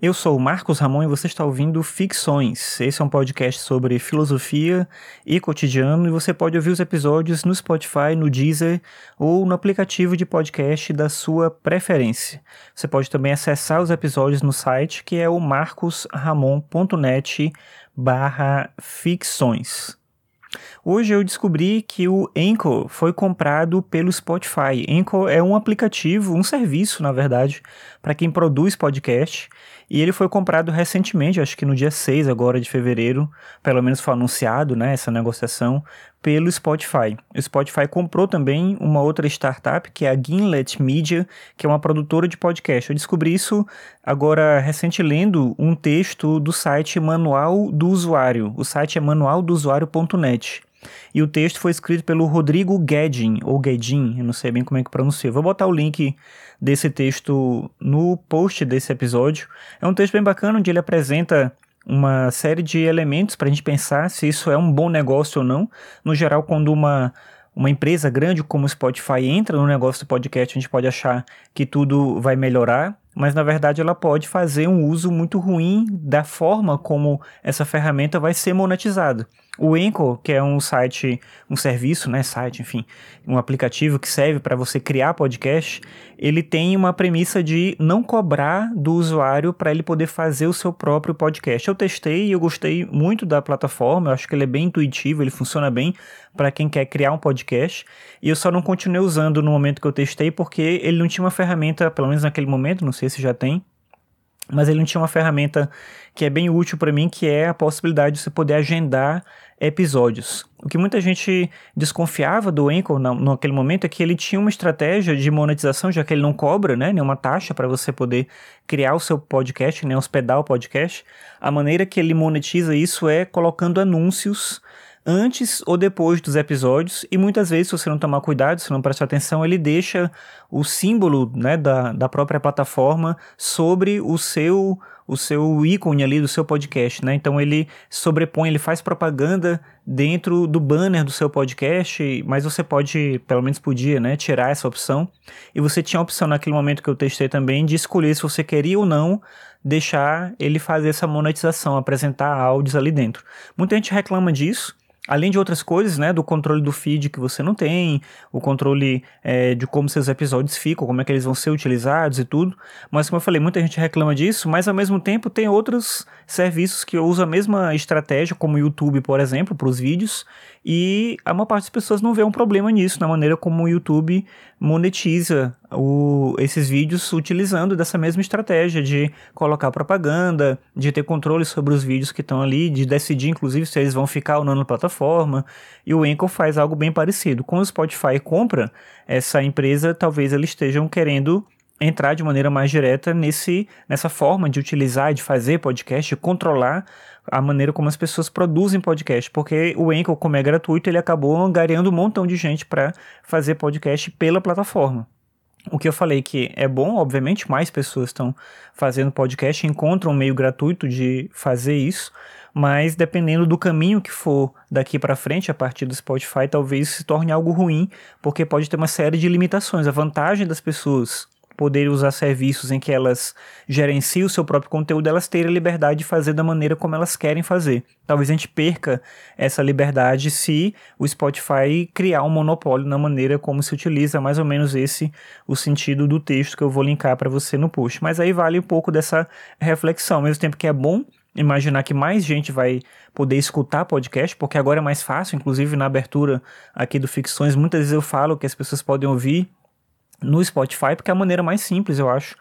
Eu sou o Marcos Ramon e você está ouvindo Ficções. Esse é um podcast sobre filosofia e cotidiano e você pode ouvir os episódios no Spotify, no Deezer ou no aplicativo de podcast da sua preferência. Você pode também acessar os episódios no site que é o marcosramon.net barra ficções. Hoje eu descobri que o Anchor foi comprado pelo Spotify. Anchor é um aplicativo, um serviço, na verdade, para quem produz podcast. E ele foi comprado recentemente, acho que no dia 6 agora de fevereiro, pelo menos foi anunciado, né, essa negociação, pelo Spotify. O Spotify comprou também uma outra startup, que é a Gimlet Media, que é uma produtora de podcast. Eu descobri isso agora recente lendo um texto do site Manual do Usuário. O site é manualdosuário.net. E o texto foi escrito pelo Rodrigo Guedin, ou Guedin, eu não sei bem como é que pronuncia. Vou botar o link desse texto no post desse episódio. É um texto bem bacana, onde ele apresenta uma série de elementos para a gente pensar se isso é um bom negócio ou não. No geral, quando uma, uma empresa grande como o Spotify entra no negócio do podcast, a gente pode achar que tudo vai melhorar, mas na verdade ela pode fazer um uso muito ruim da forma como essa ferramenta vai ser monetizada. O Anchor, que é um site, um serviço, né, site, enfim, um aplicativo que serve para você criar podcast, ele tem uma premissa de não cobrar do usuário para ele poder fazer o seu próprio podcast. Eu testei e eu gostei muito da plataforma, eu acho que ele é bem intuitivo, ele funciona bem para quem quer criar um podcast, e eu só não continuei usando no momento que eu testei porque ele não tinha uma ferramenta, pelo menos naquele momento, não sei se já tem, mas ele não tinha uma ferramenta que é bem útil para mim, que é a possibilidade de você poder agendar episódios. O que muita gente desconfiava do Anchor na, naquele momento é que ele tinha uma estratégia de monetização, já que ele não cobra né, nenhuma taxa para você poder criar o seu podcast, né, hospedar o podcast. A maneira que ele monetiza isso é colocando anúncios antes ou depois dos episódios, e muitas vezes, se você não tomar cuidado, se não prestar atenção, ele deixa o símbolo né, da, da própria plataforma sobre o seu o seu ícone ali do seu podcast, né? Então ele sobrepõe, ele faz propaganda dentro do banner do seu podcast, mas você pode, pelo menos podia, né, tirar essa opção. E você tinha a opção naquele momento que eu testei também de escolher se você queria ou não deixar ele fazer essa monetização, apresentar áudios ali dentro. Muita gente reclama disso, Além de outras coisas, né, do controle do feed que você não tem, o controle é, de como seus episódios ficam, como é que eles vão ser utilizados e tudo. Mas como eu falei, muita gente reclama disso, mas ao mesmo tempo tem outros serviços que usam a mesma estratégia, como o YouTube, por exemplo, para os vídeos, e a maior parte das pessoas não vê um problema nisso, na maneira como o YouTube monetiza o, esses vídeos utilizando dessa mesma estratégia de colocar propaganda, de ter controle sobre os vídeos que estão ali, de decidir inclusive se eles vão ficar ou não na plataforma. E o Anchor faz algo bem parecido. Quando o Spotify compra essa empresa, talvez eles estejam querendo entrar de maneira mais direta nesse, nessa forma de utilizar, de fazer podcast, de controlar a maneira como as pessoas produzem podcast, porque o Anchor, como é gratuito, ele acabou angariando um montão de gente para fazer podcast pela plataforma. O que eu falei que é bom, obviamente, mais pessoas estão fazendo podcast, encontram um meio gratuito de fazer isso, mas dependendo do caminho que for daqui para frente, a partir do Spotify, talvez se torne algo ruim, porque pode ter uma série de limitações. A vantagem das pessoas poderem usar serviços em que elas gerenciam o seu próprio conteúdo, elas terem a liberdade de fazer da maneira como elas querem fazer. Talvez a gente perca essa liberdade se o Spotify criar um monopólio na maneira como se utiliza, mais ou menos esse o sentido do texto que eu vou linkar para você no post. Mas aí vale um pouco dessa reflexão, ao mesmo tempo que é bom imaginar que mais gente vai poder escutar podcast, porque agora é mais fácil, inclusive na abertura aqui do Ficções, muitas vezes eu falo que as pessoas podem ouvir no Spotify, porque é a maneira mais simples, eu acho,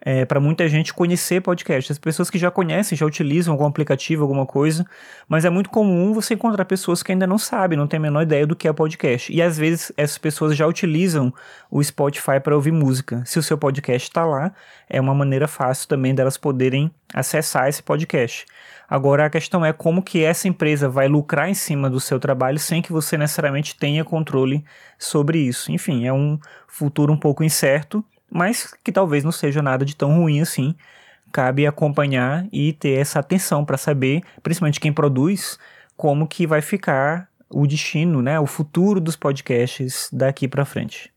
é, para muita gente conhecer podcast. As pessoas que já conhecem, já utilizam algum aplicativo, alguma coisa, mas é muito comum você encontrar pessoas que ainda não sabem, não têm a menor ideia do que é podcast. E às vezes essas pessoas já utilizam o Spotify para ouvir música. Se o seu podcast está lá, é uma maneira fácil também delas poderem acessar esse podcast. Agora a questão é como que essa empresa vai lucrar em cima do seu trabalho sem que você necessariamente tenha controle sobre isso. Enfim, é um futuro um pouco incerto, mas que talvez não seja nada de tão ruim assim. Cabe acompanhar e ter essa atenção para saber, principalmente quem produz, como que vai ficar o destino, né, o futuro dos podcasts daqui para frente.